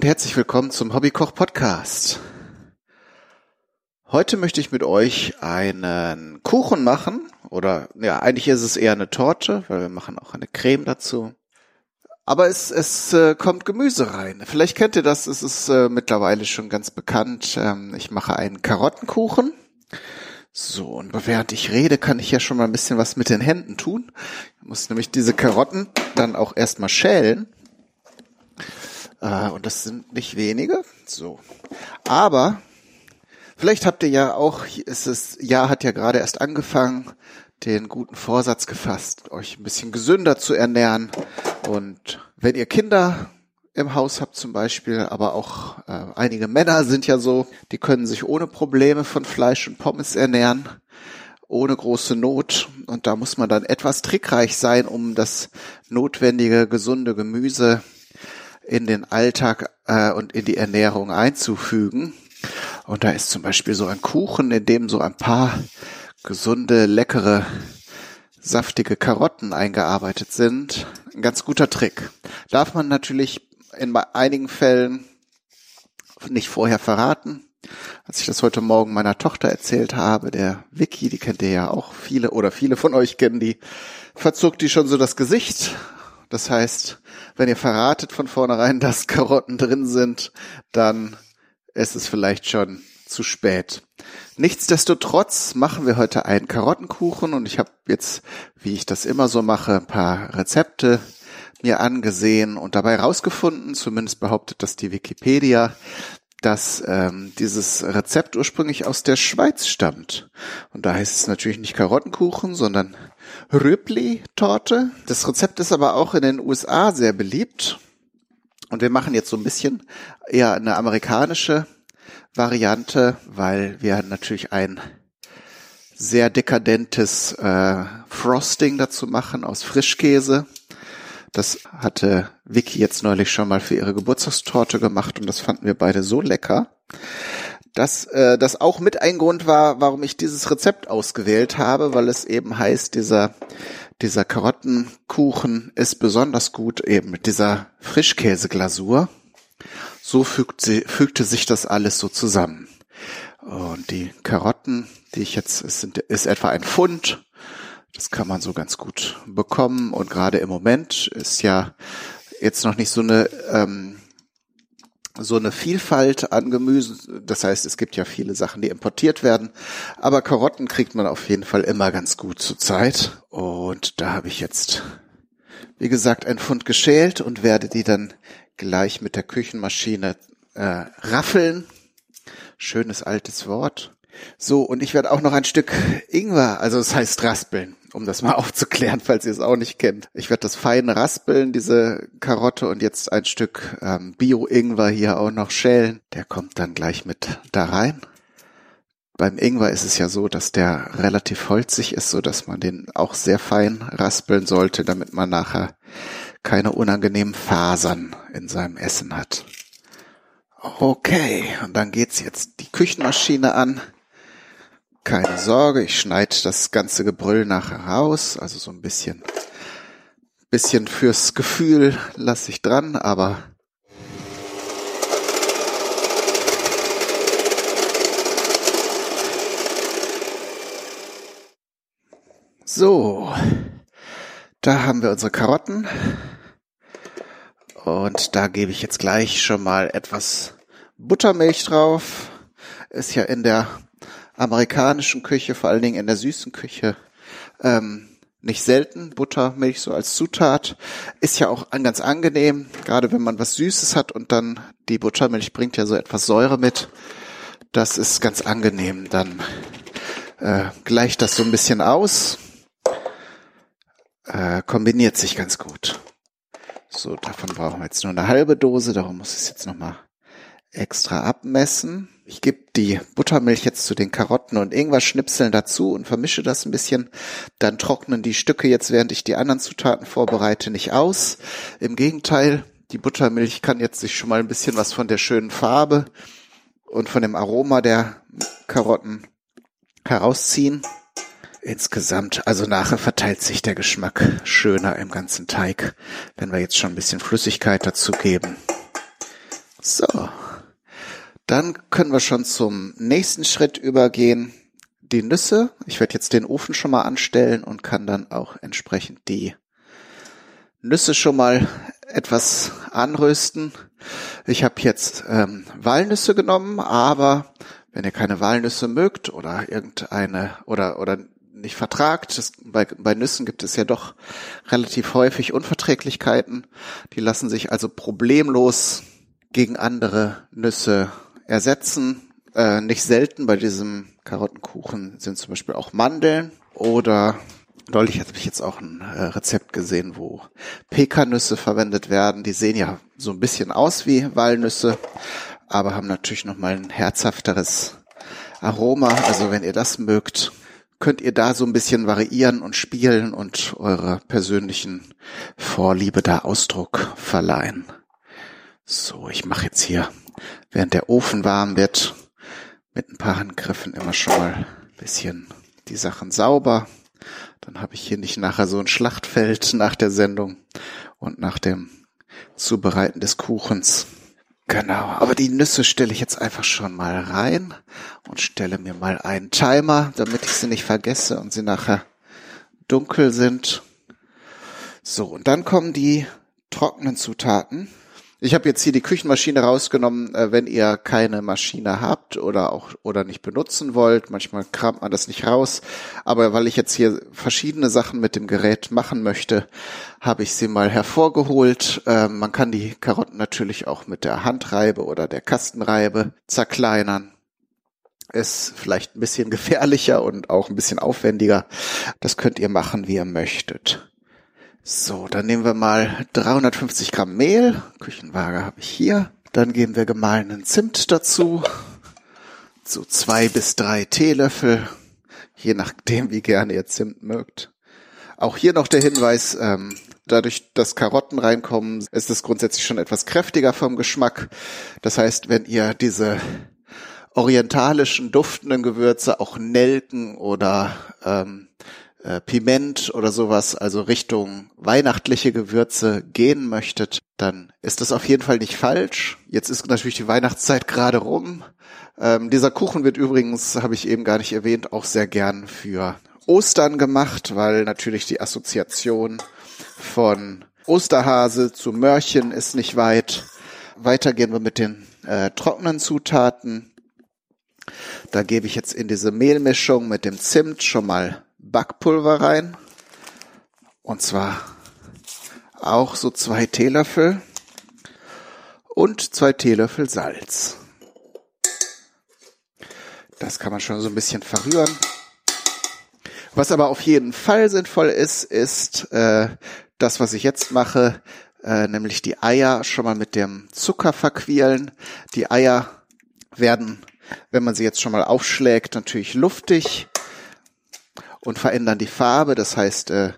Und herzlich willkommen zum Hobbykoch Podcast. Heute möchte ich mit euch einen Kuchen machen oder ja, eigentlich ist es eher eine Torte, weil wir machen auch eine Creme dazu. Aber es, es äh, kommt Gemüse rein. Vielleicht kennt ihr das, es ist äh, mittlerweile schon ganz bekannt. Ähm, ich mache einen Karottenkuchen. So, und während ich rede, kann ich ja schon mal ein bisschen was mit den Händen tun. Ich muss nämlich diese Karotten dann auch erstmal schälen. Äh, und das sind nicht wenige. So. Aber vielleicht habt ihr ja auch, ist es, Jahr hat ja gerade erst angefangen, den guten Vorsatz gefasst, euch ein bisschen gesünder zu ernähren. Und wenn ihr Kinder im Haus habt zum Beispiel, aber auch äh, einige Männer sind ja so, die können sich ohne Probleme von Fleisch und Pommes ernähren, ohne große Not. Und da muss man dann etwas trickreich sein, um das notwendige, gesunde Gemüse in den Alltag äh, und in die Ernährung einzufügen. Und da ist zum Beispiel so ein Kuchen, in dem so ein paar gesunde, leckere, saftige Karotten eingearbeitet sind. Ein ganz guter Trick. Darf man natürlich in einigen Fällen nicht vorher verraten. Als ich das heute Morgen meiner Tochter erzählt habe, der Vicky, die kennt ihr ja auch viele oder viele von euch kennen die, verzog die schon so das Gesicht. Das heißt, wenn ihr verratet von vornherein, dass Karotten drin sind, dann ist es vielleicht schon zu spät. Nichtsdestotrotz machen wir heute einen Karottenkuchen und ich habe jetzt, wie ich das immer so mache, ein paar Rezepte mir angesehen und dabei herausgefunden, zumindest behauptet das die Wikipedia, dass ähm, dieses Rezept ursprünglich aus der Schweiz stammt. Und da heißt es natürlich nicht Karottenkuchen, sondern Rübli-Torte. Das Rezept ist aber auch in den USA sehr beliebt. Und wir machen jetzt so ein bisschen eher eine amerikanische Variante, weil wir natürlich ein sehr dekadentes äh, Frosting dazu machen aus Frischkäse. Das hatte Vicky jetzt neulich schon mal für ihre Geburtstagstorte gemacht und das fanden wir beide so lecker, dass äh, das auch mit ein Grund war, warum ich dieses Rezept ausgewählt habe, weil es eben heißt, dieser dieser Karottenkuchen ist besonders gut eben mit dieser Frischkäseglasur. So fügt sie, fügte sich das alles so zusammen. Und die Karotten, die ich jetzt, es sind, ist etwa ein Pfund das kann man so ganz gut bekommen. Und gerade im Moment ist ja jetzt noch nicht so eine ähm, so eine Vielfalt an Gemüse. Das heißt, es gibt ja viele Sachen, die importiert werden. Aber Karotten kriegt man auf jeden Fall immer ganz gut zur Zeit. Und da habe ich jetzt, wie gesagt, ein Pfund geschält und werde die dann gleich mit der Küchenmaschine äh, raffeln. Schönes altes Wort. So, und ich werde auch noch ein Stück Ingwer, also es heißt raspeln, um das mal aufzuklären, falls ihr es auch nicht kennt. Ich werde das fein raspeln, diese Karotte, und jetzt ein Stück ähm, Bio-Ingwer hier auch noch schälen. Der kommt dann gleich mit da rein. Beim Ingwer ist es ja so, dass der relativ holzig ist, so dass man den auch sehr fein raspeln sollte, damit man nachher keine unangenehmen Fasern in seinem Essen hat. Okay, und dann geht's jetzt die Küchenmaschine an. Keine Sorge, ich schneide das ganze Gebrüll nachher raus, also so ein bisschen, bisschen fürs Gefühl lasse ich dran, aber So, da haben wir unsere Karotten und da gebe ich jetzt gleich schon mal etwas Buttermilch drauf. Ist ja in der amerikanischen Küche, vor allen Dingen in der süßen Küche, ähm, nicht selten. Buttermilch so als Zutat ist ja auch ganz angenehm, gerade wenn man was Süßes hat und dann die Buttermilch bringt ja so etwas Säure mit. Das ist ganz angenehm. Dann äh, gleicht das so ein bisschen aus, äh, kombiniert sich ganz gut. So, davon brauchen wir jetzt nur eine halbe Dose, darum muss ich es jetzt nochmal extra abmessen. Ich gebe die Buttermilch jetzt zu den Karotten und Ingwer-Schnipseln dazu und vermische das ein bisschen. Dann trocknen die Stücke jetzt, während ich die anderen Zutaten vorbereite, nicht aus. Im Gegenteil, die Buttermilch kann jetzt sich schon mal ein bisschen was von der schönen Farbe und von dem Aroma der Karotten herausziehen. Insgesamt, also nachher verteilt sich der Geschmack schöner im ganzen Teig, wenn wir jetzt schon ein bisschen Flüssigkeit dazu geben. So, dann können wir schon zum nächsten Schritt übergehen. Die Nüsse. Ich werde jetzt den Ofen schon mal anstellen und kann dann auch entsprechend die Nüsse schon mal etwas anrösten. Ich habe jetzt ähm, Walnüsse genommen, aber wenn ihr keine Walnüsse mögt oder irgendeine oder oder nicht vertragt, das, bei, bei Nüssen gibt es ja doch relativ häufig Unverträglichkeiten. Die lassen sich also problemlos gegen andere Nüsse ersetzen. Äh, nicht selten bei diesem Karottenkuchen sind zum Beispiel auch Mandeln oder Neulich habe ich jetzt auch ein äh, Rezept gesehen, wo Pekannüsse verwendet werden. Die sehen ja so ein bisschen aus wie Walnüsse, aber haben natürlich nochmal ein herzhafteres Aroma. Also wenn ihr das mögt, könnt ihr da so ein bisschen variieren und spielen und eurer persönlichen Vorliebe da Ausdruck verleihen. So, ich mache jetzt hier, während der Ofen warm wird, mit ein paar Handgriffen immer schon mal ein bisschen die Sachen sauber. Dann habe ich hier nicht nachher so ein Schlachtfeld nach der Sendung und nach dem Zubereiten des Kuchens. Genau, aber die Nüsse stelle ich jetzt einfach schon mal rein und stelle mir mal einen Timer, damit ich sie nicht vergesse und sie nachher dunkel sind. So, und dann kommen die trockenen Zutaten. Ich habe jetzt hier die Küchenmaschine rausgenommen, äh, wenn ihr keine Maschine habt oder auch oder nicht benutzen wollt. Manchmal kramt man das nicht raus, aber weil ich jetzt hier verschiedene Sachen mit dem Gerät machen möchte, habe ich sie mal hervorgeholt. Äh, man kann die Karotten natürlich auch mit der Handreibe oder der Kastenreibe zerkleinern ist vielleicht ein bisschen gefährlicher und auch ein bisschen aufwendiger. Das könnt ihr machen, wie ihr möchtet. So, dann nehmen wir mal 350 Gramm Mehl. Küchenwaage habe ich hier. Dann geben wir gemahlenen Zimt dazu. So zwei bis drei Teelöffel, je nachdem, wie gerne ihr Zimt mögt. Auch hier noch der Hinweis, ähm, dadurch, dass Karotten reinkommen, ist es grundsätzlich schon etwas kräftiger vom Geschmack. Das heißt, wenn ihr diese orientalischen duftenden Gewürze, auch Nelken oder ähm, äh, Piment oder sowas, also Richtung weihnachtliche Gewürze gehen möchtet, dann ist das auf jeden Fall nicht falsch. Jetzt ist natürlich die Weihnachtszeit gerade rum. Ähm, dieser Kuchen wird übrigens, habe ich eben gar nicht erwähnt, auch sehr gern für Ostern gemacht, weil natürlich die Assoziation von Osterhase zu Mörchen ist nicht weit. Weiter gehen wir mit den äh, trockenen Zutaten. Da gebe ich jetzt in diese Mehlmischung mit dem Zimt schon mal Backpulver rein. Und zwar auch so zwei Teelöffel und zwei Teelöffel Salz. Das kann man schon so ein bisschen verrühren. Was aber auf jeden Fall sinnvoll ist, ist äh, das, was ich jetzt mache, äh, nämlich die Eier schon mal mit dem Zucker verquirlen. Die Eier werden, wenn man sie jetzt schon mal aufschlägt, natürlich luftig und verändern die Farbe. Das heißt, äh,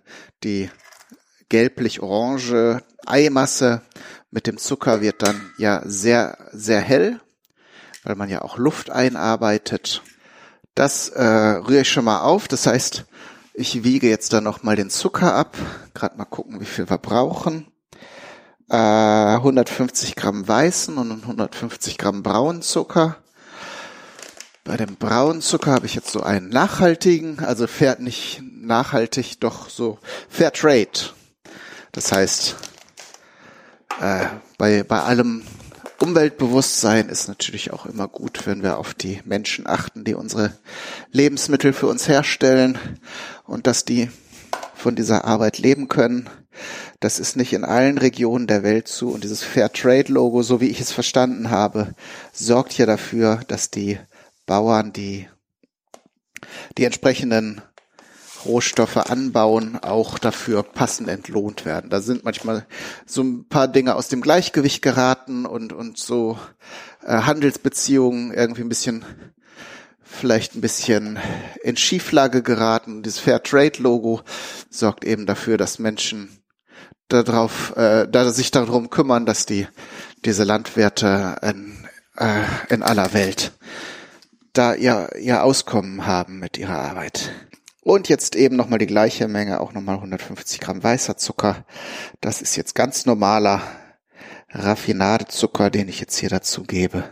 die gelblich-orange Eimasse mit dem Zucker wird dann ja sehr, sehr hell, weil man ja auch Luft einarbeitet. Das äh, rühre ich schon mal auf. Das heißt, ich wiege jetzt dann noch mal den Zucker ab. Gerade mal gucken, wie viel wir brauchen. Äh, 150 Gramm weißen und 150 Gramm braunen Zucker. Bei dem braunen Zucker habe ich jetzt so einen nachhaltigen, also fährt nicht nachhaltig, doch so Fair Trade. Das heißt, äh, bei, bei allem Umweltbewusstsein ist natürlich auch immer gut, wenn wir auf die Menschen achten, die unsere Lebensmittel für uns herstellen und dass die von dieser Arbeit leben können. Das ist nicht in allen Regionen der Welt zu und dieses Fair Trade Logo, so wie ich es verstanden habe, sorgt ja dafür, dass die Bauern, die die entsprechenden Rohstoffe anbauen, auch dafür passend entlohnt werden. Da sind manchmal so ein paar Dinge aus dem Gleichgewicht geraten und, und so äh, Handelsbeziehungen irgendwie ein bisschen, vielleicht ein bisschen in Schieflage geraten. Dieses Fair Trade Logo sorgt eben dafür, dass Menschen darauf, äh, da sich darum kümmern, dass die diese Landwirte in, äh, in aller Welt da ihr, ihr Auskommen haben mit ihrer Arbeit. Und jetzt eben nochmal die gleiche Menge, auch nochmal 150 Gramm weißer Zucker. Das ist jetzt ganz normaler Raffinadezucker, den ich jetzt hier dazu gebe.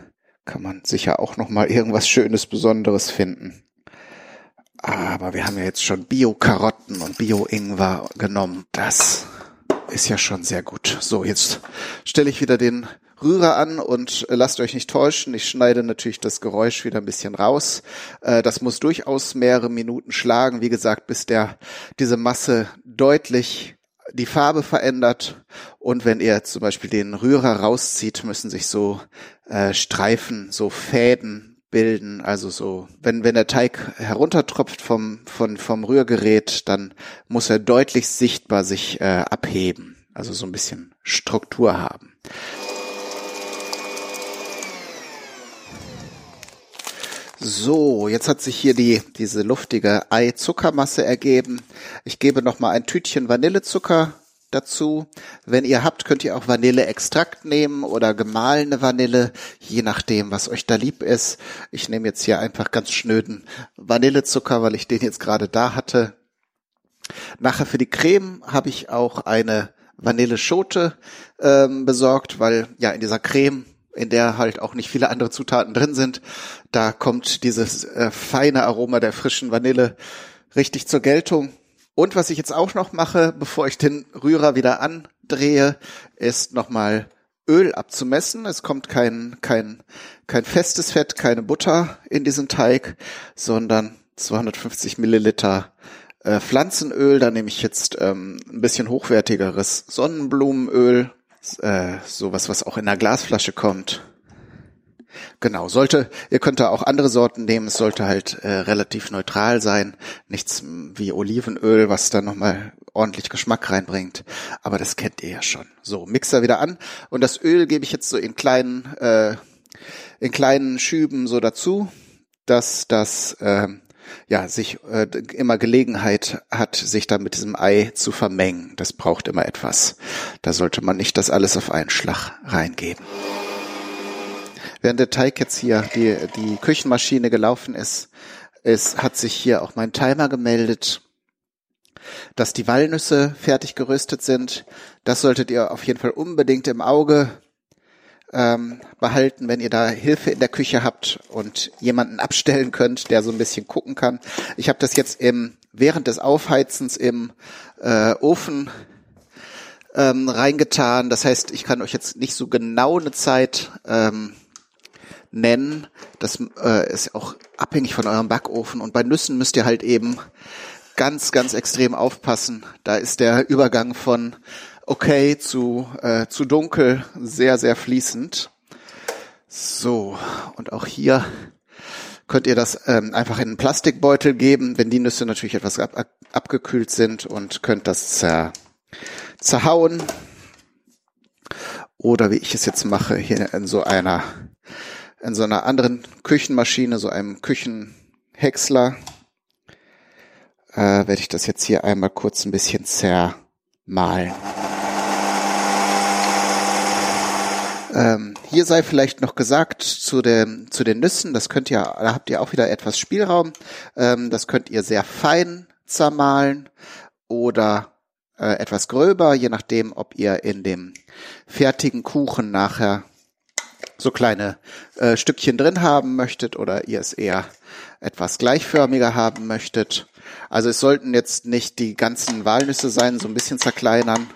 Kann man sicher auch noch mal irgendwas Schönes, Besonderes finden. Aber wir haben ja jetzt schon Bio-Karotten und Bio-Ingwer genommen. Das ist ja schon sehr gut. So, jetzt stelle ich wieder den Rührer an und lasst euch nicht täuschen. Ich schneide natürlich das Geräusch wieder ein bisschen raus. Äh, das muss durchaus mehrere Minuten schlagen. Wie gesagt, bis der, diese Masse deutlich die Farbe verändert. Und wenn ihr zum Beispiel den Rührer rauszieht, müssen sich so äh, Streifen, so Fäden bilden. Also so, wenn, wenn der Teig heruntertropft vom, von, vom Rührgerät, dann muss er deutlich sichtbar sich äh, abheben. Also so ein bisschen Struktur haben. So, jetzt hat sich hier die, diese luftige Ei-Zuckermasse ergeben. Ich gebe noch mal ein Tütchen Vanillezucker dazu. Wenn ihr habt, könnt ihr auch Vanilleextrakt nehmen oder gemahlene Vanille, je nachdem, was euch da lieb ist. Ich nehme jetzt hier einfach ganz schnöden Vanillezucker, weil ich den jetzt gerade da hatte. Nachher für die Creme habe ich auch eine Vanilleschote ähm, besorgt, weil ja in dieser Creme in der halt auch nicht viele andere Zutaten drin sind. Da kommt dieses äh, feine Aroma der frischen Vanille richtig zur Geltung. Und was ich jetzt auch noch mache, bevor ich den Rührer wieder andrehe, ist nochmal Öl abzumessen. Es kommt kein, kein, kein festes Fett, keine Butter in diesen Teig, sondern 250 Milliliter äh, Pflanzenöl. Da nehme ich jetzt ähm, ein bisschen hochwertigeres Sonnenblumenöl äh, sowas, was auch in einer Glasflasche kommt. Genau, sollte, ihr könnt da auch andere Sorten nehmen, es sollte halt äh, relativ neutral sein, nichts wie Olivenöl, was da nochmal ordentlich Geschmack reinbringt, aber das kennt ihr ja schon. So, Mixer wieder an und das Öl gebe ich jetzt so in kleinen, äh, in kleinen Schüben so dazu, dass das äh, ja, sich äh, immer Gelegenheit hat, sich da mit diesem Ei zu vermengen. Das braucht immer etwas. Da sollte man nicht das alles auf einen Schlag reingeben. Während der Teig jetzt hier die, die Küchenmaschine gelaufen ist, es hat sich hier auch mein Timer gemeldet, dass die Walnüsse fertig geröstet sind. Das solltet ihr auf jeden Fall unbedingt im Auge ähm, behalten, wenn ihr da Hilfe in der Küche habt und jemanden abstellen könnt, der so ein bisschen gucken kann. Ich habe das jetzt im während des Aufheizens im äh, Ofen ähm, reingetan. Das heißt, ich kann euch jetzt nicht so genau eine Zeit ähm, nennen. Das äh, ist auch abhängig von eurem Backofen. Und bei Nüssen müsst ihr halt eben ganz, ganz extrem aufpassen. Da ist der Übergang von okay zu, äh, zu dunkel, sehr, sehr fließend. So, und auch hier könnt ihr das ähm, einfach in einen Plastikbeutel geben, wenn die Nüsse natürlich etwas ab, ab, abgekühlt sind und könnt das zer, zerhauen. Oder wie ich es jetzt mache, hier in so einer, in so einer anderen Küchenmaschine, so einem Küchenhäcksler, äh, werde ich das jetzt hier einmal kurz ein bisschen zermahlen. Ähm, hier sei vielleicht noch gesagt zu den, zu den Nüssen, das könnt ihr, da habt ihr auch wieder etwas Spielraum. Ähm, das könnt ihr sehr fein zermahlen oder äh, etwas gröber, je nachdem, ob ihr in dem fertigen Kuchen nachher so kleine äh, Stückchen drin haben möchtet oder ihr es eher etwas gleichförmiger haben möchtet. Also es sollten jetzt nicht die ganzen Walnüsse sein, so ein bisschen zerkleinern.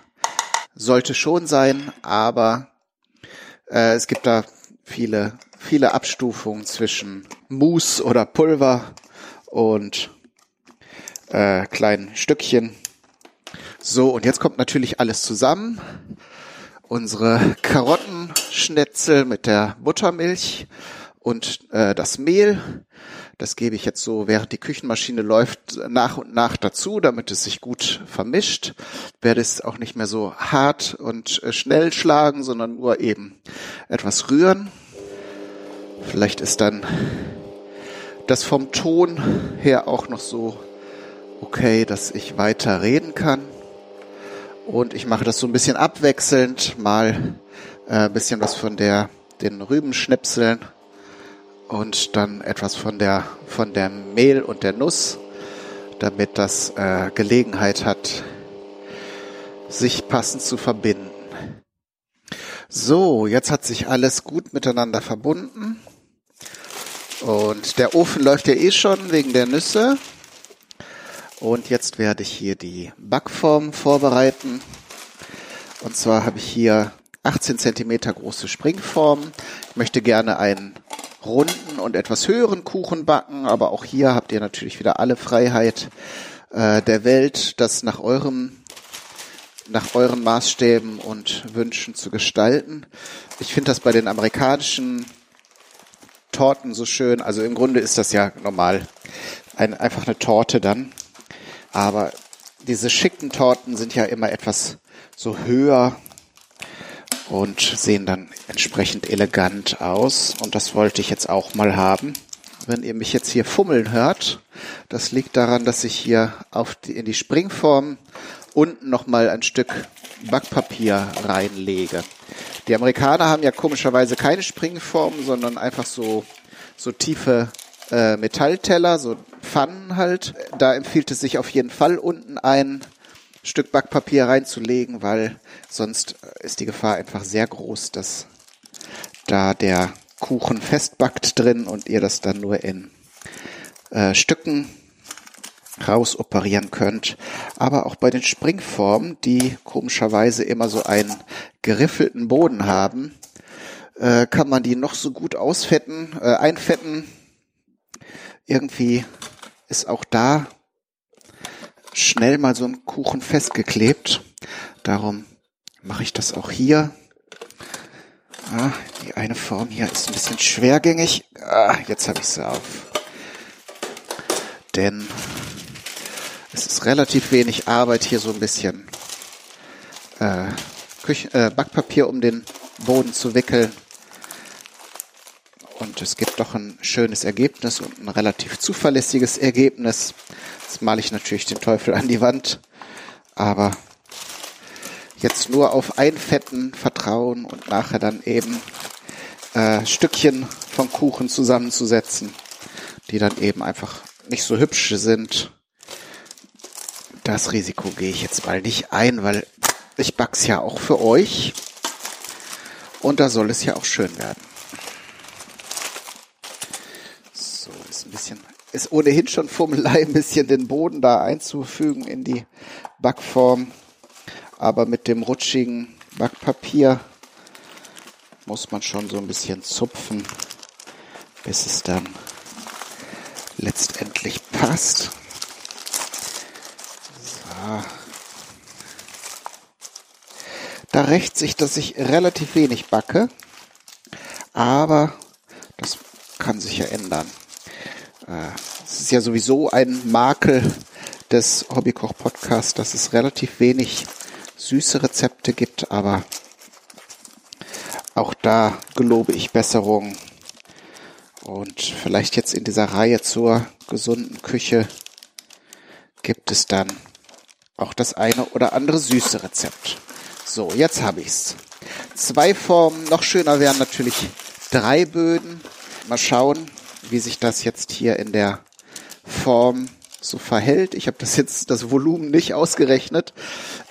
Sollte schon sein, aber äh, es gibt da viele, viele Abstufungen zwischen Mousse oder Pulver und äh, kleinen Stückchen. So, und jetzt kommt natürlich alles zusammen. Unsere Karottenschnetzel mit der Buttermilch und äh, das Mehl. Das gebe ich jetzt so, während die Küchenmaschine läuft, nach und nach dazu, damit es sich gut vermischt. Werde es auch nicht mehr so hart und äh, schnell schlagen, sondern nur eben etwas rühren. Vielleicht ist dann das vom Ton her auch noch so okay, dass ich weiter reden kann. Und ich mache das so ein bisschen abwechselnd, mal äh, bisschen was von der den Rübenschnipseln und dann etwas von der, von der Mehl und der Nuss, damit das äh, Gelegenheit hat, sich passend zu verbinden. So, jetzt hat sich alles gut miteinander verbunden. Und der Ofen läuft ja eh schon wegen der Nüsse. Und jetzt werde ich hier die Backform vorbereiten. Und zwar habe ich hier 18 Zentimeter große Springformen. Ich möchte gerne einen runden und etwas höheren Kuchen backen, aber auch hier habt ihr natürlich wieder alle Freiheit äh, der Welt, das nach eurem nach euren Maßstäben und Wünschen zu gestalten. Ich finde das bei den amerikanischen Torten so schön. Also im Grunde ist das ja normal ein, einfach eine Torte dann. Aber diese schicken Torten sind ja immer etwas so höher und sehen dann entsprechend elegant aus. Und das wollte ich jetzt auch mal haben. Wenn ihr mich jetzt hier fummeln hört, das liegt daran, dass ich hier auf die, in die Springform unten nochmal ein Stück Backpapier reinlege. Die Amerikaner haben ja komischerweise keine Springform, sondern einfach so, so tiefe äh, Metallteller, so Pfannen halt. Da empfiehlt es sich auf jeden Fall unten ein Stück Backpapier reinzulegen, weil sonst ist die Gefahr einfach sehr groß, dass da der Kuchen festbackt drin und ihr das dann nur in äh, Stücken rausoperieren könnt. Aber auch bei den Springformen, die komischerweise immer so einen geriffelten Boden haben, äh, kann man die noch so gut ausfetten, äh, einfetten. Irgendwie ist auch da schnell mal so ein Kuchen festgeklebt. Darum mache ich das auch hier. Ah, die eine Form hier ist ein bisschen schwergängig. Ah, jetzt habe ich sie auf. Denn es ist relativ wenig Arbeit, hier so ein bisschen äh, Küche, äh, Backpapier um den Boden zu wickeln. Und es gibt doch ein schönes Ergebnis und ein relativ zuverlässiges Ergebnis. Jetzt male ich natürlich den Teufel an die Wand, aber jetzt nur auf Einfetten vertrauen und nachher dann eben äh, Stückchen vom Kuchen zusammenzusetzen, die dann eben einfach nicht so hübsch sind. Das Risiko gehe ich jetzt mal nicht ein, weil ich back's ja auch für euch und da soll es ja auch schön werden. So, ist ein bisschen ist ohnehin schon Fummelei, ein bisschen den Boden da einzufügen in die Backform. Aber mit dem rutschigen Backpapier muss man schon so ein bisschen zupfen, bis es dann letztendlich passt. So. Da rächt sich, dass ich relativ wenig backe, aber das kann sich ja ändern. Äh, es ist ja sowieso ein Makel des Hobbykoch-Podcasts, dass es relativ wenig süße Rezepte gibt, aber auch da gelobe ich Besserung. Und vielleicht jetzt in dieser Reihe zur gesunden Küche gibt es dann auch das eine oder andere süße Rezept. So, jetzt habe ich's. Zwei Formen, noch schöner wären natürlich drei Böden. Mal schauen, wie sich das jetzt hier in der Form so verhält. Ich habe das jetzt das Volumen nicht ausgerechnet.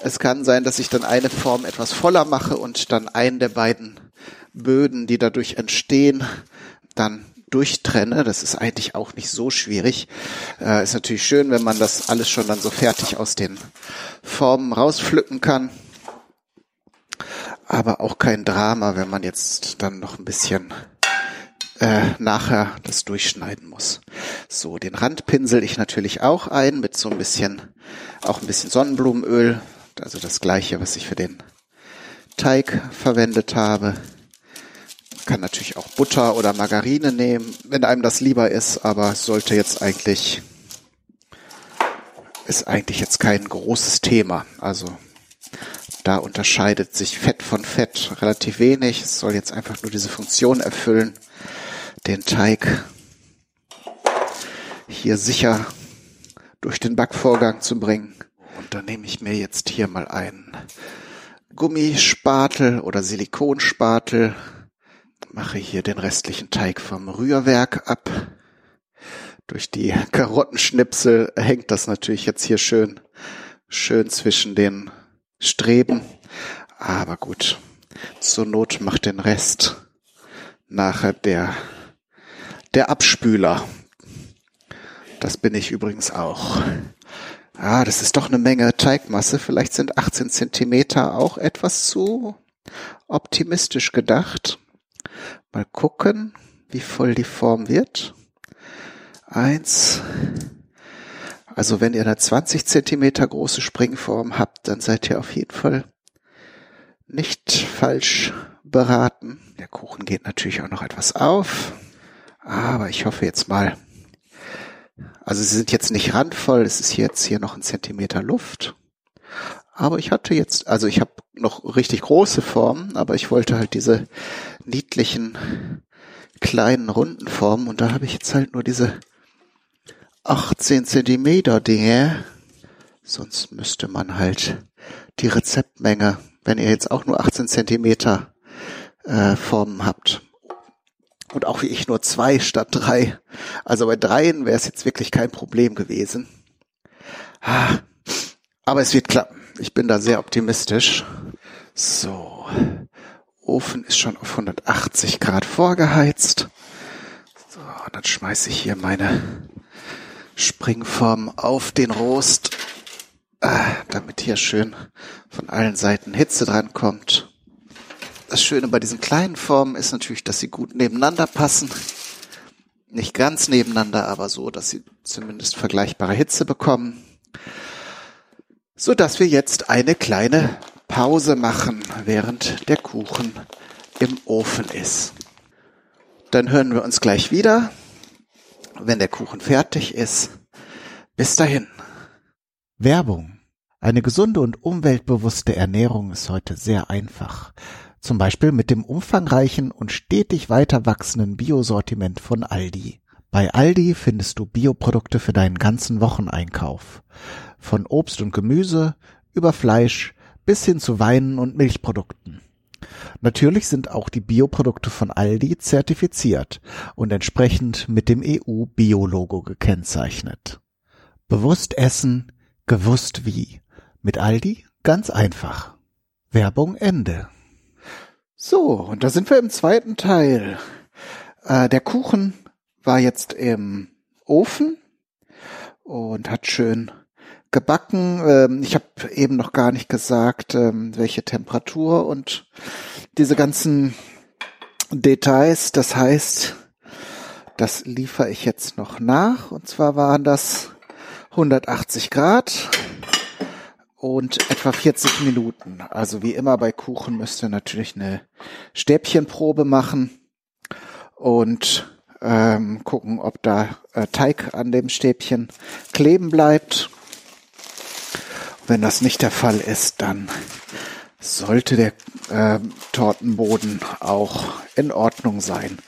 Es kann sein, dass ich dann eine Form etwas voller mache und dann einen der beiden Böden, die dadurch entstehen, dann durchtrenne. Das ist eigentlich auch nicht so schwierig. Äh, ist natürlich schön, wenn man das alles schon dann so fertig aus den Formen rauspflücken kann. Aber auch kein Drama, wenn man jetzt dann noch ein bisschen äh, nachher das durchschneiden muss. So, den Rand pinsel ich natürlich auch ein mit so ein bisschen, auch ein bisschen Sonnenblumenöl, also das gleiche, was ich für den Teig verwendet habe. kann natürlich auch Butter oder Margarine nehmen, wenn einem das lieber ist, aber sollte jetzt eigentlich, ist eigentlich jetzt kein großes Thema. Also da unterscheidet sich Fett von Fett relativ wenig. Es soll jetzt einfach nur diese Funktion erfüllen den Teig hier sicher durch den Backvorgang zu bringen. Und dann nehme ich mir jetzt hier mal einen Gummispatel oder Silikonspatel, mache hier den restlichen Teig vom Rührwerk ab. Durch die Karottenschnipsel hängt das natürlich jetzt hier schön, schön zwischen den Streben. Aber gut, Zur Not macht den Rest nachher der, der Abspüler. Das bin ich übrigens auch. Ah, das ist doch eine Menge Teigmasse. Vielleicht sind 18 Zentimeter auch etwas zu optimistisch gedacht. Mal gucken, wie voll die Form wird. Eins. Also wenn ihr eine 20 Zentimeter große Springform habt, dann seid ihr auf jeden Fall nicht falsch beraten. Der Kuchen geht natürlich auch noch etwas auf. Aber ich hoffe jetzt mal, also sie sind jetzt nicht randvoll, es ist jetzt hier noch ein Zentimeter Luft. Aber ich hatte jetzt, also ich habe noch richtig große Formen, aber ich wollte halt diese niedlichen kleinen runden Formen und da habe ich jetzt halt nur diese 18 Zentimeter Dinge. Sonst müsste man halt die Rezeptmenge, wenn ihr jetzt auch nur 18 Zentimeter äh, Formen habt, und auch wie ich nur zwei statt drei. Also bei dreien wäre es jetzt wirklich kein Problem gewesen. Ah, aber es wird klappen. Ich bin da sehr optimistisch. So. Ofen ist schon auf 180 Grad vorgeheizt. So, dann schmeiße ich hier meine Springform auf den Rost, ah, damit hier schön von allen Seiten Hitze dran kommt. Das Schöne bei diesen kleinen Formen ist natürlich, dass sie gut nebeneinander passen. Nicht ganz nebeneinander, aber so, dass sie zumindest vergleichbare Hitze bekommen. So dass wir jetzt eine kleine Pause machen, während der Kuchen im Ofen ist. Dann hören wir uns gleich wieder, wenn der Kuchen fertig ist. Bis dahin. Werbung. Eine gesunde und umweltbewusste Ernährung ist heute sehr einfach zum Beispiel mit dem umfangreichen und stetig weiter wachsenden Biosortiment von Aldi. Bei Aldi findest du Bioprodukte für deinen ganzen Wocheneinkauf. Von Obst und Gemüse über Fleisch bis hin zu Weinen und Milchprodukten. Natürlich sind auch die Bioprodukte von Aldi zertifiziert und entsprechend mit dem EU-Bio-Logo gekennzeichnet. Bewusst essen, gewusst wie. Mit Aldi ganz einfach. Werbung Ende. So, und da sind wir im zweiten Teil. Äh, der Kuchen war jetzt im Ofen und hat schön gebacken. Ähm, ich habe eben noch gar nicht gesagt, ähm, welche Temperatur und diese ganzen Details. Das heißt, das liefere ich jetzt noch nach. Und zwar waren das 180 Grad und etwa 40 Minuten. Also wie immer bei Kuchen müsst ihr natürlich eine Stäbchenprobe machen und ähm, gucken, ob da äh, Teig an dem Stäbchen kleben bleibt. Wenn das nicht der Fall ist, dann sollte der äh, Tortenboden auch in Ordnung sein.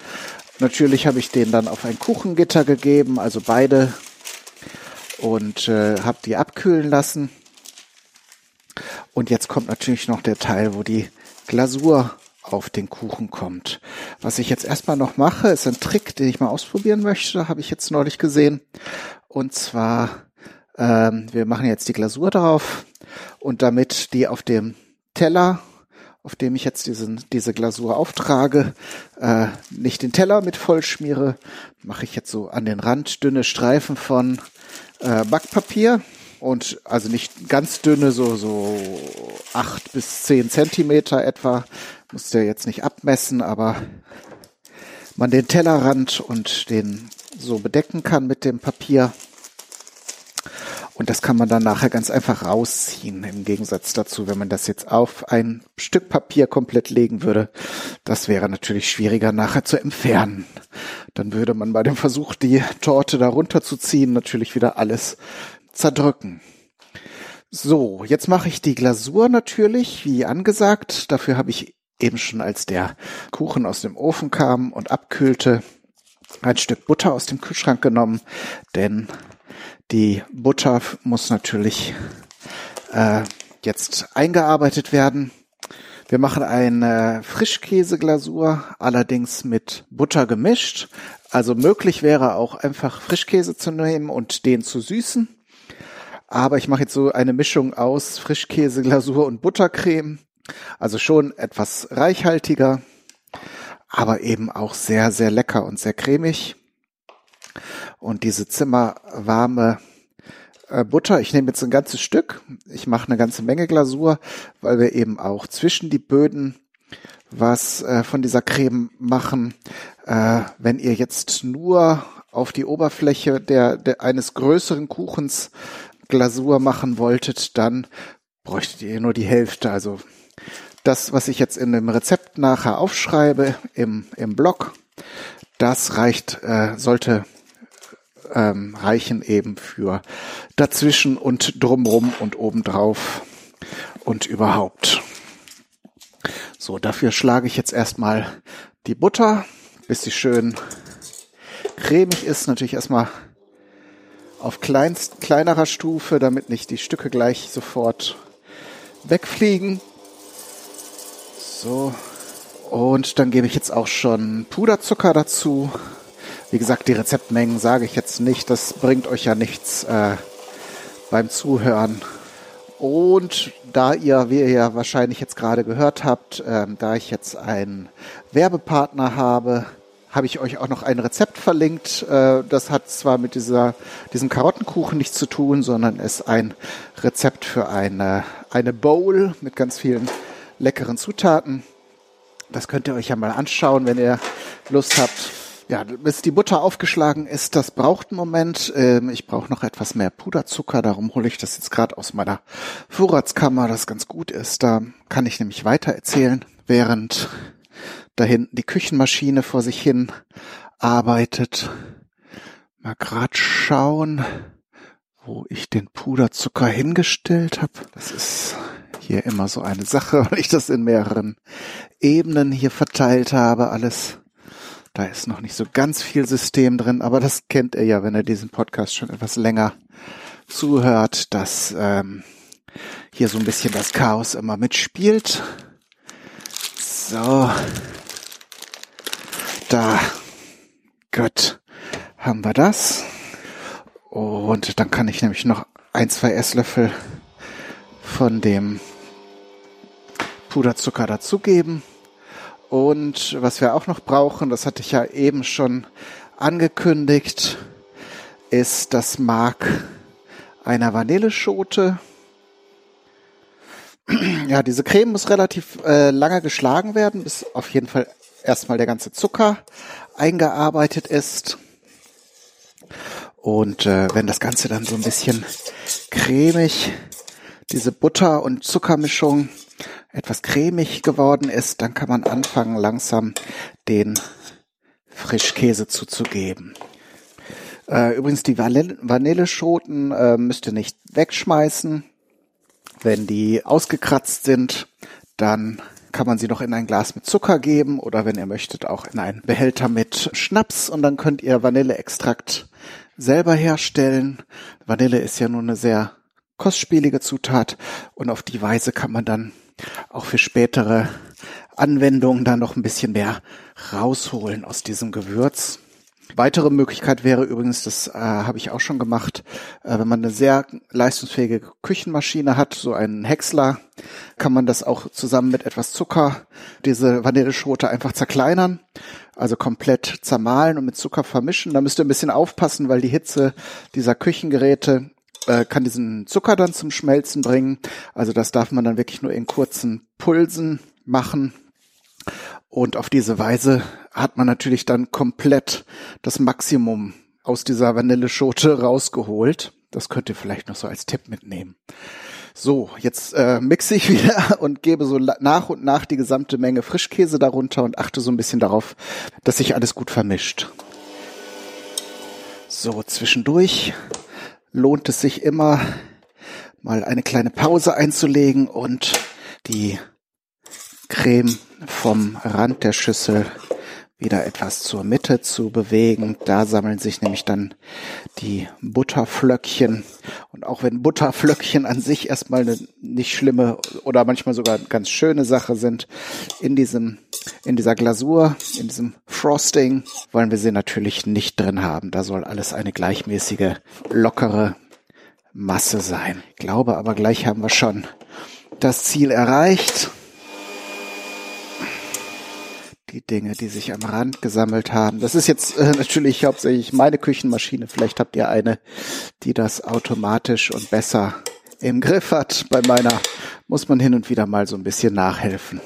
Natürlich habe ich den dann auf ein Kuchengitter gegeben, also beide, und äh, habe die abkühlen lassen. Und jetzt kommt natürlich noch der Teil, wo die Glasur auf den Kuchen kommt. Was ich jetzt erstmal noch mache, ist ein Trick, den ich mal ausprobieren möchte, habe ich jetzt neulich gesehen. Und zwar, ähm, wir machen jetzt die Glasur drauf und damit die auf dem Teller, auf dem ich jetzt diesen, diese Glasur auftrage, äh, nicht den Teller mit voll schmiere, mache ich jetzt so an den Rand dünne Streifen von äh, Backpapier und also nicht ganz dünne, so, so acht bis zehn Zentimeter etwa. Muss der jetzt nicht abmessen, aber man den Tellerrand und den so bedecken kann mit dem Papier. Und das kann man dann nachher ganz einfach rausziehen, im Gegensatz dazu, wenn man das jetzt auf ein Stück Papier komplett legen würde. Das wäre natürlich schwieriger nachher zu entfernen. Dann würde man bei dem Versuch, die Torte da runterzuziehen, natürlich wieder alles zerdrücken. So, jetzt mache ich die Glasur natürlich, wie angesagt. Dafür habe ich eben schon, als der Kuchen aus dem Ofen kam und abkühlte, ein Stück Butter aus dem Kühlschrank genommen, denn die Butter muss natürlich äh, jetzt eingearbeitet werden. Wir machen eine Frischkäseglasur, allerdings mit Butter gemischt. Also möglich wäre auch einfach Frischkäse zu nehmen und den zu süßen. Aber ich mache jetzt so eine Mischung aus Frischkäse, Glasur und Buttercreme. Also schon etwas reichhaltiger, aber eben auch sehr, sehr lecker und sehr cremig. Und diese zimmerwarme äh, Butter, ich nehme jetzt ein ganzes Stück, ich mache eine ganze Menge Glasur, weil wir eben auch zwischen die Böden was äh, von dieser Creme machen. Äh, wenn ihr jetzt nur auf die Oberfläche der, der eines größeren Kuchens Glasur machen wolltet, dann bräuchtet ihr nur die Hälfte. Also das, was ich jetzt in dem Rezept nachher aufschreibe im, im Blog, das reicht, äh, sollte ähm, reichen eben für dazwischen und drumrum und obendrauf und überhaupt. So, dafür schlage ich jetzt erstmal die Butter, bis sie schön cremig ist. Natürlich erstmal auf kleinst, kleinerer Stufe, damit nicht die Stücke gleich sofort wegfliegen. So. Und dann gebe ich jetzt auch schon Puderzucker dazu. Wie gesagt, die Rezeptmengen sage ich jetzt nicht. Das bringt euch ja nichts äh, beim Zuhören. Und da ihr, wie ihr ja wahrscheinlich jetzt gerade gehört habt, äh, da ich jetzt einen Werbepartner habe, habe ich euch auch noch ein Rezept verlinkt. Äh, das hat zwar mit dieser, diesem Karottenkuchen nichts zu tun, sondern ist ein Rezept für eine, eine Bowl mit ganz vielen leckeren Zutaten. Das könnt ihr euch ja mal anschauen, wenn ihr Lust habt. Ja, bis die Butter aufgeschlagen ist, das braucht einen Moment. Ähm, ich brauche noch etwas mehr Puderzucker, darum hole ich das jetzt gerade aus meiner Vorratskammer, das ganz gut ist. Da kann ich nämlich weiter erzählen, während da hinten die Küchenmaschine vor sich hin arbeitet. Mal grad schauen, wo ich den Puderzucker hingestellt habe. Das ist hier immer so eine Sache, weil ich das in mehreren Ebenen hier verteilt habe, alles. Da ist noch nicht so ganz viel System drin, aber das kennt ihr ja, wenn ihr diesen Podcast schon etwas länger zuhört, dass ähm, hier so ein bisschen das Chaos immer mitspielt. So. Da. Gut. Haben wir das. Und dann kann ich nämlich noch ein, zwei Esslöffel von dem Puderzucker dazugeben. Und was wir auch noch brauchen, das hatte ich ja eben schon angekündigt, ist das Mark einer Vanilleschote. Ja, diese Creme muss relativ äh, lange geschlagen werden, bis auf jeden Fall erstmal der ganze Zucker eingearbeitet ist. Und äh, wenn das Ganze dann so ein bisschen cremig, diese Butter- und Zuckermischung etwas cremig geworden ist, dann kann man anfangen, langsam den Frischkäse zuzugeben. Äh, übrigens, die Vanilleschoten äh, müsst ihr nicht wegschmeißen. Wenn die ausgekratzt sind, dann kann man sie noch in ein Glas mit Zucker geben oder wenn ihr möchtet auch in einen Behälter mit Schnaps und dann könnt ihr Vanilleextrakt selber herstellen. Vanille ist ja nur eine sehr kostspielige Zutat und auf die Weise kann man dann auch für spätere Anwendungen da noch ein bisschen mehr rausholen aus diesem Gewürz. Weitere Möglichkeit wäre übrigens, das äh, habe ich auch schon gemacht, äh, wenn man eine sehr leistungsfähige Küchenmaschine hat, so einen Häcksler, kann man das auch zusammen mit etwas Zucker, diese Vanilleschote einfach zerkleinern, also komplett zermahlen und mit Zucker vermischen. Da müsst ihr ein bisschen aufpassen, weil die Hitze dieser Küchengeräte äh, kann diesen Zucker dann zum Schmelzen bringen. Also das darf man dann wirklich nur in kurzen Pulsen machen. Und auf diese Weise hat man natürlich dann komplett das Maximum aus dieser Vanilleschote rausgeholt. Das könnt ihr vielleicht noch so als Tipp mitnehmen. So, jetzt äh, mixe ich wieder und gebe so nach und nach die gesamte Menge Frischkäse darunter und achte so ein bisschen darauf, dass sich alles gut vermischt. So, zwischendurch lohnt es sich immer, mal eine kleine Pause einzulegen und die Creme vom Rand der Schüssel wieder etwas zur Mitte zu bewegen. Da sammeln sich nämlich dann die Butterflöckchen. Und auch wenn Butterflöckchen an sich erstmal eine nicht schlimme oder manchmal sogar ganz schöne Sache sind, in diesem, in dieser Glasur, in diesem Frosting, wollen wir sie natürlich nicht drin haben. Da soll alles eine gleichmäßige, lockere Masse sein. Ich glaube aber gleich haben wir schon das Ziel erreicht. Die Dinge, die sich am Rand gesammelt haben. Das ist jetzt äh, natürlich hauptsächlich meine Küchenmaschine. Vielleicht habt ihr eine, die das automatisch und besser im Griff hat. Bei meiner muss man hin und wieder mal so ein bisschen nachhelfen.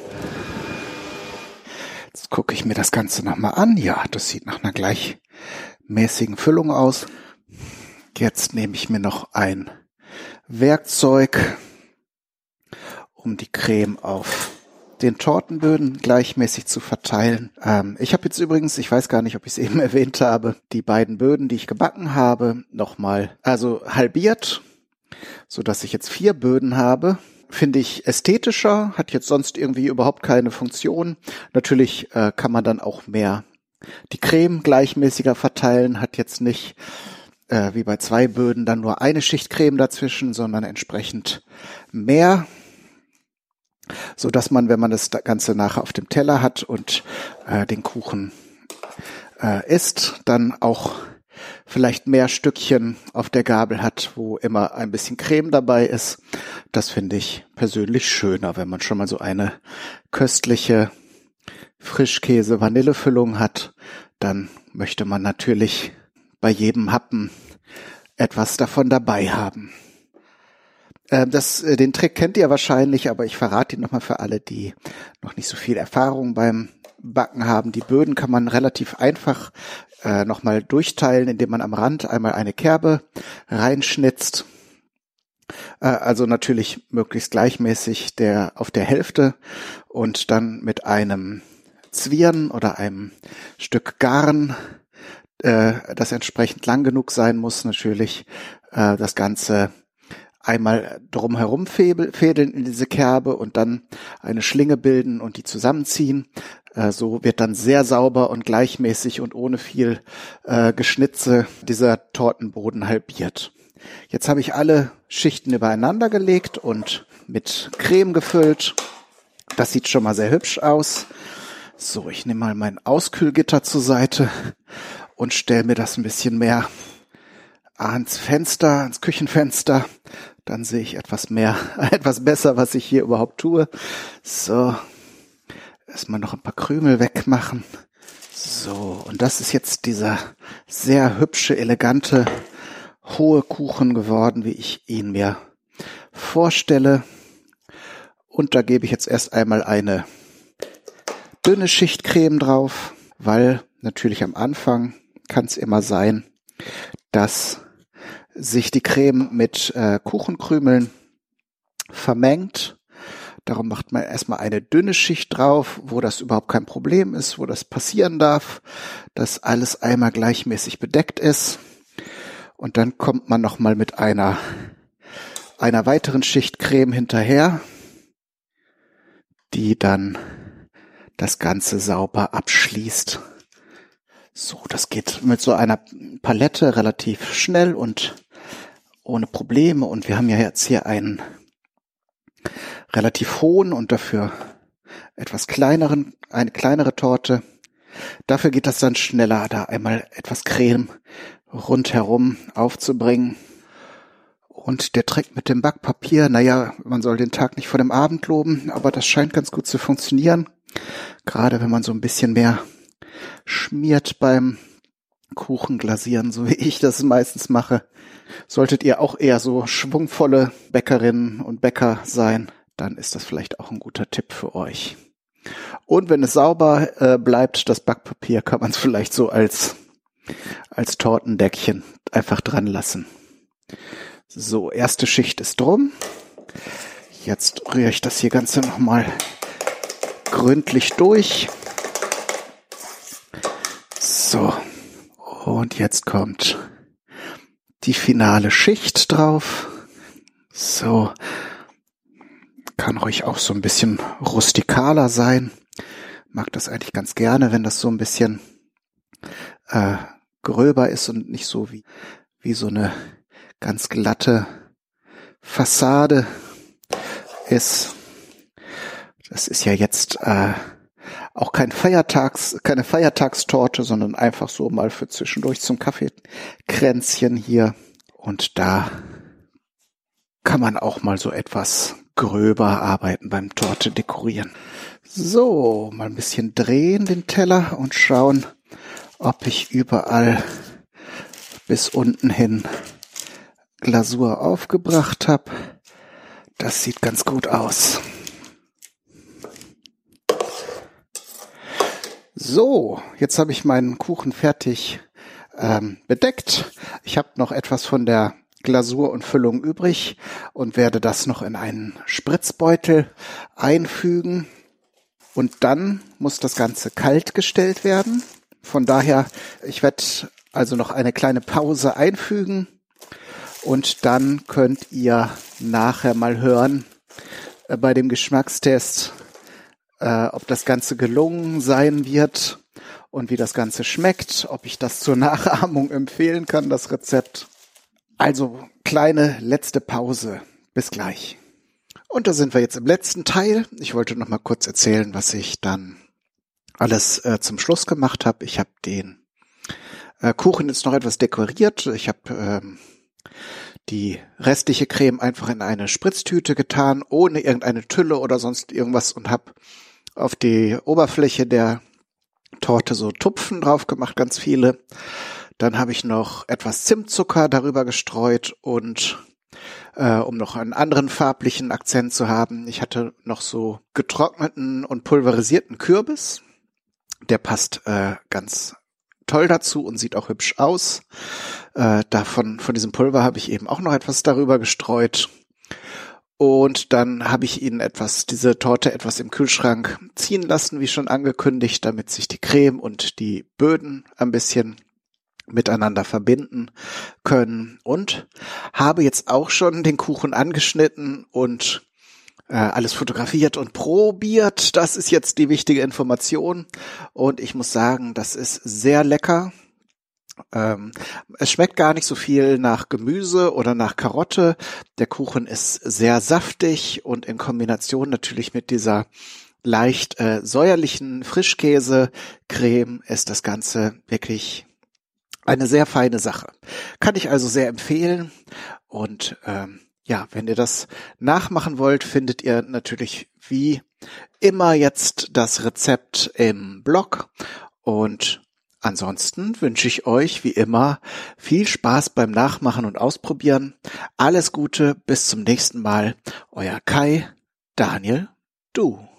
Jetzt gucke ich mir das Ganze nochmal an. Ja, das sieht nach einer gleichmäßigen Füllung aus. Jetzt nehme ich mir noch ein Werkzeug, um die Creme auf den Tortenböden gleichmäßig zu verteilen. Ähm, ich habe jetzt übrigens, ich weiß gar nicht, ob ich es eben erwähnt habe, die beiden Böden, die ich gebacken habe, nochmal, also halbiert, so dass ich jetzt vier Böden habe. Finde ich ästhetischer, hat jetzt sonst irgendwie überhaupt keine Funktion. Natürlich äh, kann man dann auch mehr die Creme gleichmäßiger verteilen, hat jetzt nicht äh, wie bei zwei Böden dann nur eine Schicht Creme dazwischen, sondern entsprechend mehr so dass man, wenn man das Ganze nachher auf dem Teller hat und äh, den Kuchen äh, isst, dann auch vielleicht mehr Stückchen auf der Gabel hat, wo immer ein bisschen Creme dabei ist. Das finde ich persönlich schöner, wenn man schon mal so eine köstliche Frischkäse-Vanillefüllung hat, dann möchte man natürlich bei jedem Happen etwas davon dabei haben. Ähm, das, äh, den Trick kennt ihr wahrscheinlich, aber ich verrate ihn nochmal für alle, die noch nicht so viel Erfahrung beim Backen haben. Die Böden kann man relativ einfach äh, nochmal durchteilen, indem man am Rand einmal eine Kerbe reinschnitzt. Äh, also natürlich möglichst gleichmäßig der auf der Hälfte und dann mit einem Zwirn oder einem Stück Garn, äh, das entsprechend lang genug sein muss, natürlich äh, das Ganze einmal drumherum fädeln in diese Kerbe und dann eine Schlinge bilden und die zusammenziehen. Äh, so wird dann sehr sauber und gleichmäßig und ohne viel äh, Geschnitze dieser Tortenboden halbiert. Jetzt habe ich alle Schichten übereinander gelegt und mit Creme gefüllt. Das sieht schon mal sehr hübsch aus. So, ich nehme mal mein Auskühlgitter zur Seite und stelle mir das ein bisschen mehr ans Fenster, ans Küchenfenster. Dann sehe ich etwas mehr, etwas besser, was ich hier überhaupt tue. So. Erstmal noch ein paar Krümel wegmachen. So. Und das ist jetzt dieser sehr hübsche, elegante, hohe Kuchen geworden, wie ich ihn mir vorstelle. Und da gebe ich jetzt erst einmal eine dünne Schicht Creme drauf, weil natürlich am Anfang kann es immer sein, dass sich die Creme mit äh, Kuchenkrümeln vermengt. Darum macht man erstmal eine dünne Schicht drauf, wo das überhaupt kein Problem ist, wo das passieren darf, dass alles einmal gleichmäßig bedeckt ist. Und dann kommt man nochmal mit einer, einer weiteren Schicht Creme hinterher, die dann das Ganze sauber abschließt. So, das geht mit so einer Palette relativ schnell und ohne Probleme. Und wir haben ja jetzt hier einen relativ hohen und dafür etwas kleineren, eine kleinere Torte. Dafür geht das dann schneller, da einmal etwas Creme rundherum aufzubringen. Und der Trick mit dem Backpapier, naja, man soll den Tag nicht vor dem Abend loben, aber das scheint ganz gut zu funktionieren. Gerade wenn man so ein bisschen mehr schmiert beim Kuchen glasieren, so wie ich das meistens mache. Solltet ihr auch eher so schwungvolle Bäckerinnen und Bäcker sein, dann ist das vielleicht auch ein guter Tipp für euch. Und wenn es sauber äh, bleibt, das Backpapier, kann man es vielleicht so als, als Tortendeckchen einfach dran lassen. So, erste Schicht ist drum. Jetzt rühre ich das hier Ganze nochmal gründlich durch. So, und jetzt kommt die finale Schicht drauf. So, kann ruhig auch so ein bisschen rustikaler sein. Mag das eigentlich ganz gerne, wenn das so ein bisschen äh, gröber ist und nicht so wie, wie so eine ganz glatte Fassade ist. Das ist ja jetzt äh, auch kein Feiertags, keine Feiertagstorte, sondern einfach so mal für zwischendurch zum Kaffeekränzchen hier. Und da kann man auch mal so etwas gröber arbeiten beim Torte dekorieren. So, mal ein bisschen drehen den Teller und schauen, ob ich überall bis unten hin Glasur aufgebracht habe. Das sieht ganz gut aus. So, jetzt habe ich meinen Kuchen fertig ähm, bedeckt. Ich habe noch etwas von der Glasur und Füllung übrig und werde das noch in einen Spritzbeutel einfügen. Und dann muss das Ganze kalt gestellt werden. Von daher, ich werde also noch eine kleine Pause einfügen und dann könnt ihr nachher mal hören äh, bei dem Geschmackstest, äh, ob das Ganze gelungen sein wird und wie das Ganze schmeckt, ob ich das zur Nachahmung empfehlen kann, das Rezept. Also kleine letzte Pause. Bis gleich. Und da sind wir jetzt im letzten Teil. Ich wollte noch mal kurz erzählen, was ich dann alles äh, zum Schluss gemacht habe. Ich habe den äh, Kuchen jetzt noch etwas dekoriert. Ich habe ähm, die restliche Creme einfach in eine Spritztüte getan, ohne irgendeine Tülle oder sonst irgendwas und habe auf die Oberfläche der Torte so Tupfen drauf gemacht, ganz viele. Dann habe ich noch etwas Zimtzucker darüber gestreut und äh, um noch einen anderen farblichen Akzent zu haben, ich hatte noch so getrockneten und pulverisierten Kürbis. Der passt äh, ganz toll dazu und sieht auch hübsch aus. Äh, davon, von diesem Pulver habe ich eben auch noch etwas darüber gestreut. Und dann habe ich ihnen etwas, diese Torte etwas im Kühlschrank ziehen lassen, wie schon angekündigt, damit sich die Creme und die Böden ein bisschen miteinander verbinden können. Und habe jetzt auch schon den Kuchen angeschnitten und äh, alles fotografiert und probiert. Das ist jetzt die wichtige Information. Und ich muss sagen, das ist sehr lecker. Ähm, es schmeckt gar nicht so viel nach Gemüse oder nach Karotte. Der Kuchen ist sehr saftig und in Kombination natürlich mit dieser leicht äh, säuerlichen Frischkäse-Creme ist das Ganze wirklich eine sehr feine Sache. Kann ich also sehr empfehlen. Und ähm, ja, wenn ihr das nachmachen wollt, findet ihr natürlich wie immer jetzt das Rezept im Blog. Und Ansonsten wünsche ich euch wie immer viel Spaß beim Nachmachen und Ausprobieren. Alles Gute, bis zum nächsten Mal. Euer Kai, Daniel, du.